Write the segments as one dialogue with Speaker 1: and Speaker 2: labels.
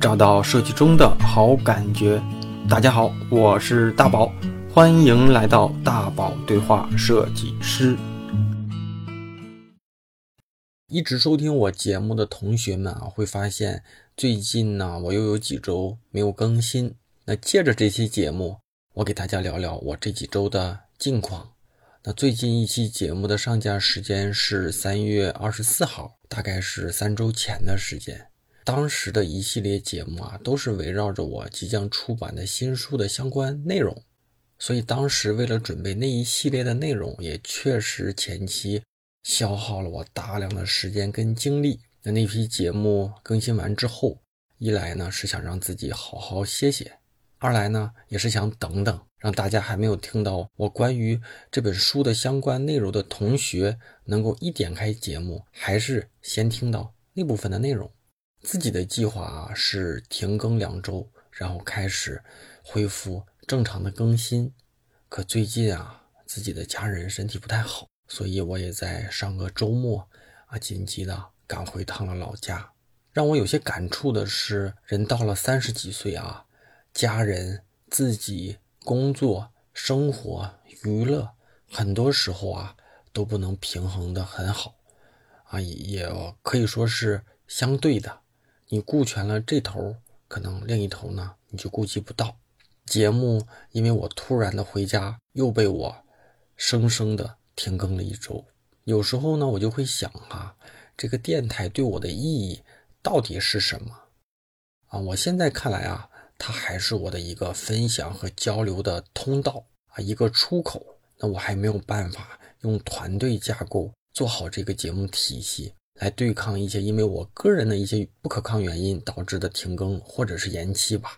Speaker 1: 找到设计中的好感觉。大家好，我是大宝，欢迎来到大宝对话设计师。一直收听我节目的同学们啊，会发现最近呢，我又有几周没有更新。那借着这期节目，我给大家聊聊我这几周的近况。那最近一期节目的上架时间是三月二十四号，大概是三周前的时间。当时的一系列节目啊，都是围绕着我即将出版的新书的相关内容，所以当时为了准备那一系列的内容，也确实前期消耗了我大量的时间跟精力。那那批节目更新完之后，一来呢是想让自己好好歇歇。二来呢，也是想等等，让大家还没有听到我关于这本书的相关内容的同学，能够一点开节目，还是先听到那部分的内容。自己的计划啊是停更两周，然后开始恢复正常的更新。可最近啊，自己的家人身体不太好，所以我也在上个周末啊，紧急的赶回趟了老家。让我有些感触的是，人到了三十几岁啊。家人、自己、工作、生活、娱乐，很多时候啊都不能平衡的很好，啊也可以说是相对的。你顾全了这头，可能另一头呢你就顾及不到。节目因为我突然的回家，又被我生生的停更了一周。有时候呢，我就会想哈，这个电台对我的意义到底是什么？啊，我现在看来啊。它还是我的一个分享和交流的通道啊，一个出口。那我还没有办法用团队架构做好这个节目体系，来对抗一些因为我个人的一些不可抗原因导致的停更或者是延期吧。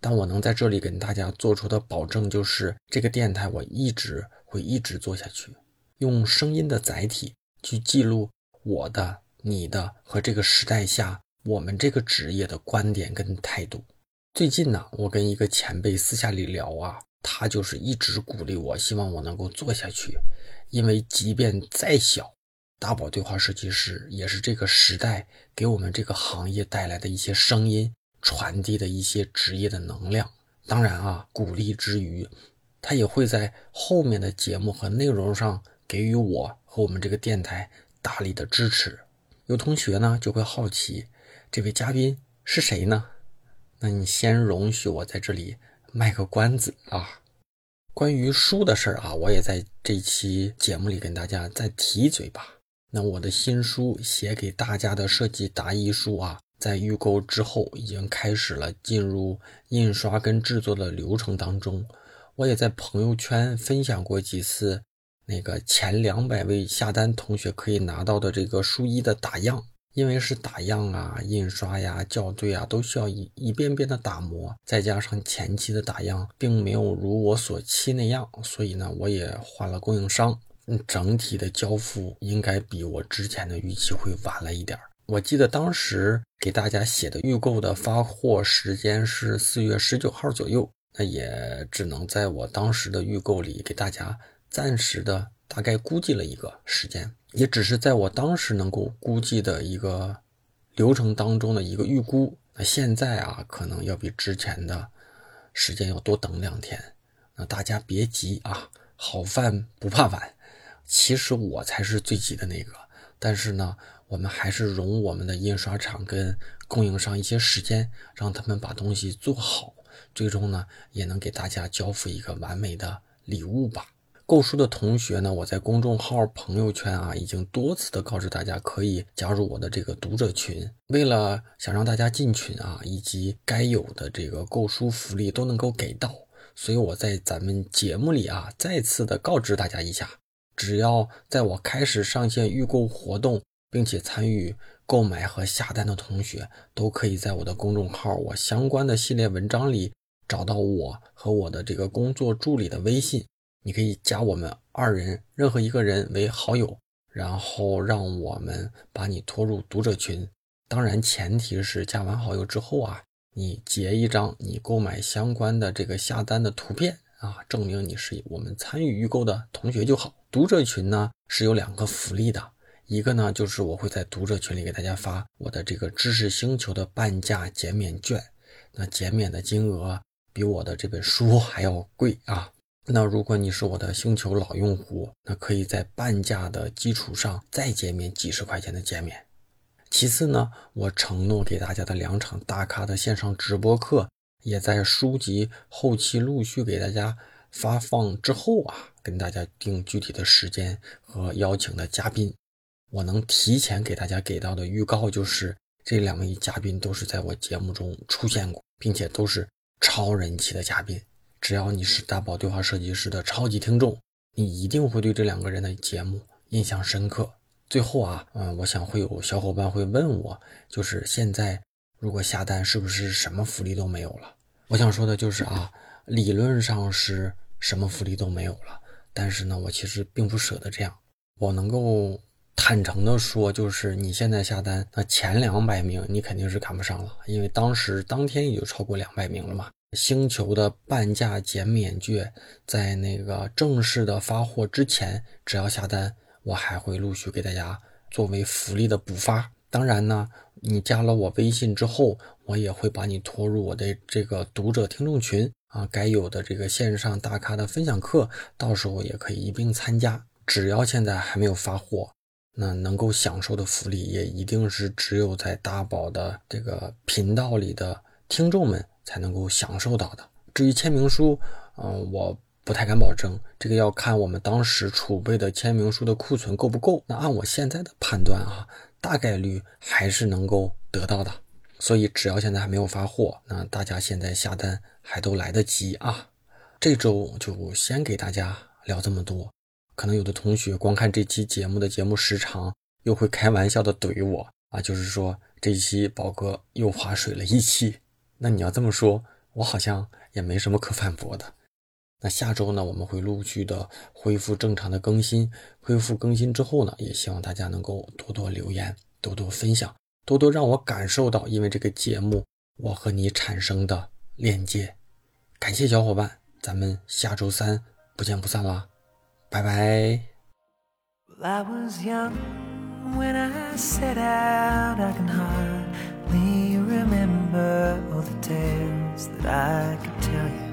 Speaker 1: 但我能在这里跟大家做出的保证就是，这个电台我一直会一直做下去，用声音的载体去记录我的、你的和这个时代下我们这个职业的观点跟态度。最近呢，我跟一个前辈私下里聊啊，他就是一直鼓励我，希望我能够做下去。因为即便再小，大宝对话设计师也是这个时代给我们这个行业带来的一些声音，传递的一些职业的能量。当然啊，鼓励之余，他也会在后面的节目和内容上给予我和我们这个电台大力的支持。有同学呢就会好奇，这位嘉宾是谁呢？那你先容许我在这里卖个关子啊，关于书的事儿啊，我也在这期节目里跟大家再提一嘴吧。那我的新书写给大家的设计答疑书啊，在预购之后已经开始了进入印刷跟制作的流程当中。我也在朋友圈分享过几次，那个前两百位下单同学可以拿到的这个书衣的打样。因为是打样啊、印刷呀、校对啊，都需要一一遍遍的打磨，再加上前期的打样并没有如我所期那样，所以呢，我也换了供应商。嗯，整体的交付应该比我之前的预期会晚了一点我记得当时给大家写的预购的发货时间是四月十九号左右，那也只能在我当时的预购里给大家暂时的大概估计了一个时间。也只是在我当时能够估计的一个流程当中的一个预估，那现在啊，可能要比之前的时间要多等两天。那大家别急啊，好饭不怕晚。其实我才是最急的那个，但是呢，我们还是容我们的印刷厂跟供应商一些时间，让他们把东西做好，最终呢，也能给大家交付一个完美的礼物吧。购书的同学呢，我在公众号、朋友圈啊，已经多次的告知大家可以加入我的这个读者群。为了想让大家进群啊，以及该有的这个购书福利都能够给到，所以我在咱们节目里啊，再次的告知大家一下：只要在我开始上线预购活动，并且参与购买和下单的同学，都可以在我的公众号我相关的系列文章里找到我和我的这个工作助理的微信。你可以加我们二人任何一个人为好友，然后让我们把你拖入读者群。当然，前提是加完好友之后啊，你截一张你购买相关的这个下单的图片啊，证明你是我们参与预购的同学就好。读者群呢是有两个福利的，一个呢就是我会在读者群里给大家发我的这个知识星球的半价减免券，那减免的金额比我的这本书 还要贵啊。那如果你是我的星球老用户，那可以在半价的基础上再减免几十块钱的减免。其次呢，我承诺给大家的两场大咖的线上直播课，也在书籍后期陆续给大家发放之后啊，跟大家定具体的时间和邀请的嘉宾。我能提前给大家给到的预告就是，这两位嘉宾都是在我节目中出现过，并且都是超人气的嘉宾。只要你是大宝对话设计师的超级听众，你一定会对这两个人的节目印象深刻。最后啊，嗯，我想会有小伙伴会问我，就是现在如果下单是不是什么福利都没有了？我想说的就是啊，理论上是什么福利都没有了，但是呢，我其实并不舍得这样。我能够坦诚的说，就是你现在下单，那前两百名你肯定是赶不上了，因为当时当天也就超过两百名了嘛。星球的半价减免券，在那个正式的发货之前，只要下单，我还会陆续给大家作为福利的补发。当然呢，你加了我微信之后，我也会把你拖入我的这个读者听众群啊，该有的这个线上大咖的分享课，到时候也可以一并参加。只要现在还没有发货，那能够享受的福利，也一定是只有在大宝的这个频道里的听众们。才能够享受到的。至于签名书，嗯，我不太敢保证，这个要看我们当时储备的签名书的库存够不够。那按我现在的判断啊，大概率还是能够得到的。所以只要现在还没有发货，那大家现在下单还都来得及啊。这周就先给大家聊这么多。可能有的同学光看这期节目的节目时长，又会开玩笑的怼我啊，就是说这期宝哥又划水了一期。那你要这么说，我好像也没什么可反驳的。那下周呢，我们会陆续的恢复正常的更新。恢复更新之后呢，也希望大家能够多多留言，多多分享，多多让我感受到因为这个节目我和你产生的链接。感谢小伙伴，咱们下周三不见不散啦，拜拜。me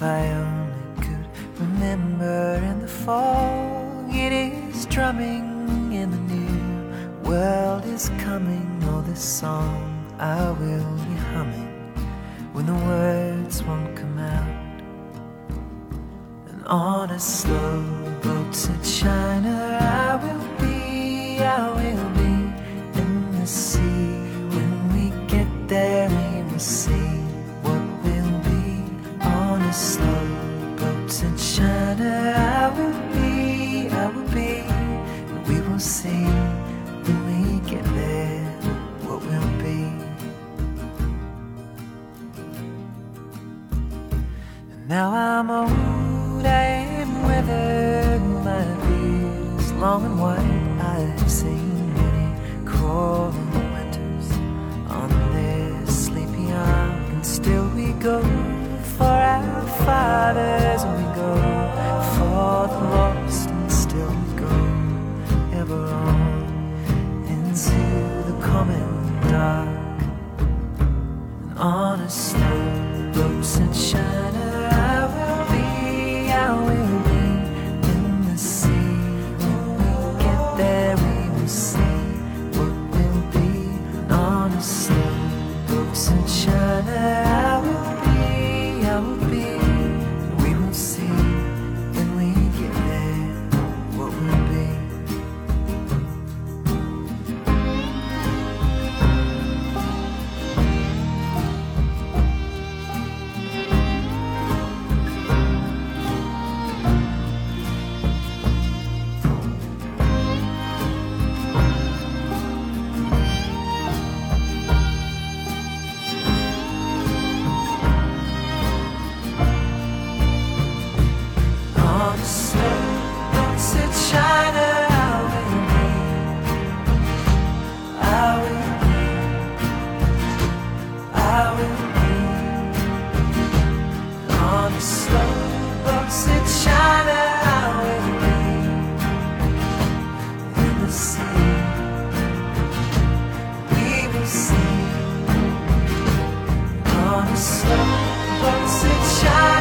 Speaker 1: if I only could remember in the fog. It is drumming in the new world is coming. Oh this song I will be humming when the words won't come out. And on a slow boat to China I my long and white. I have seen many crawling winters on this sleepy island. And still we go for our fathers and we go for the lost and still we go ever on into the coming dark and on a slow boat sunshine I
Speaker 2: shine.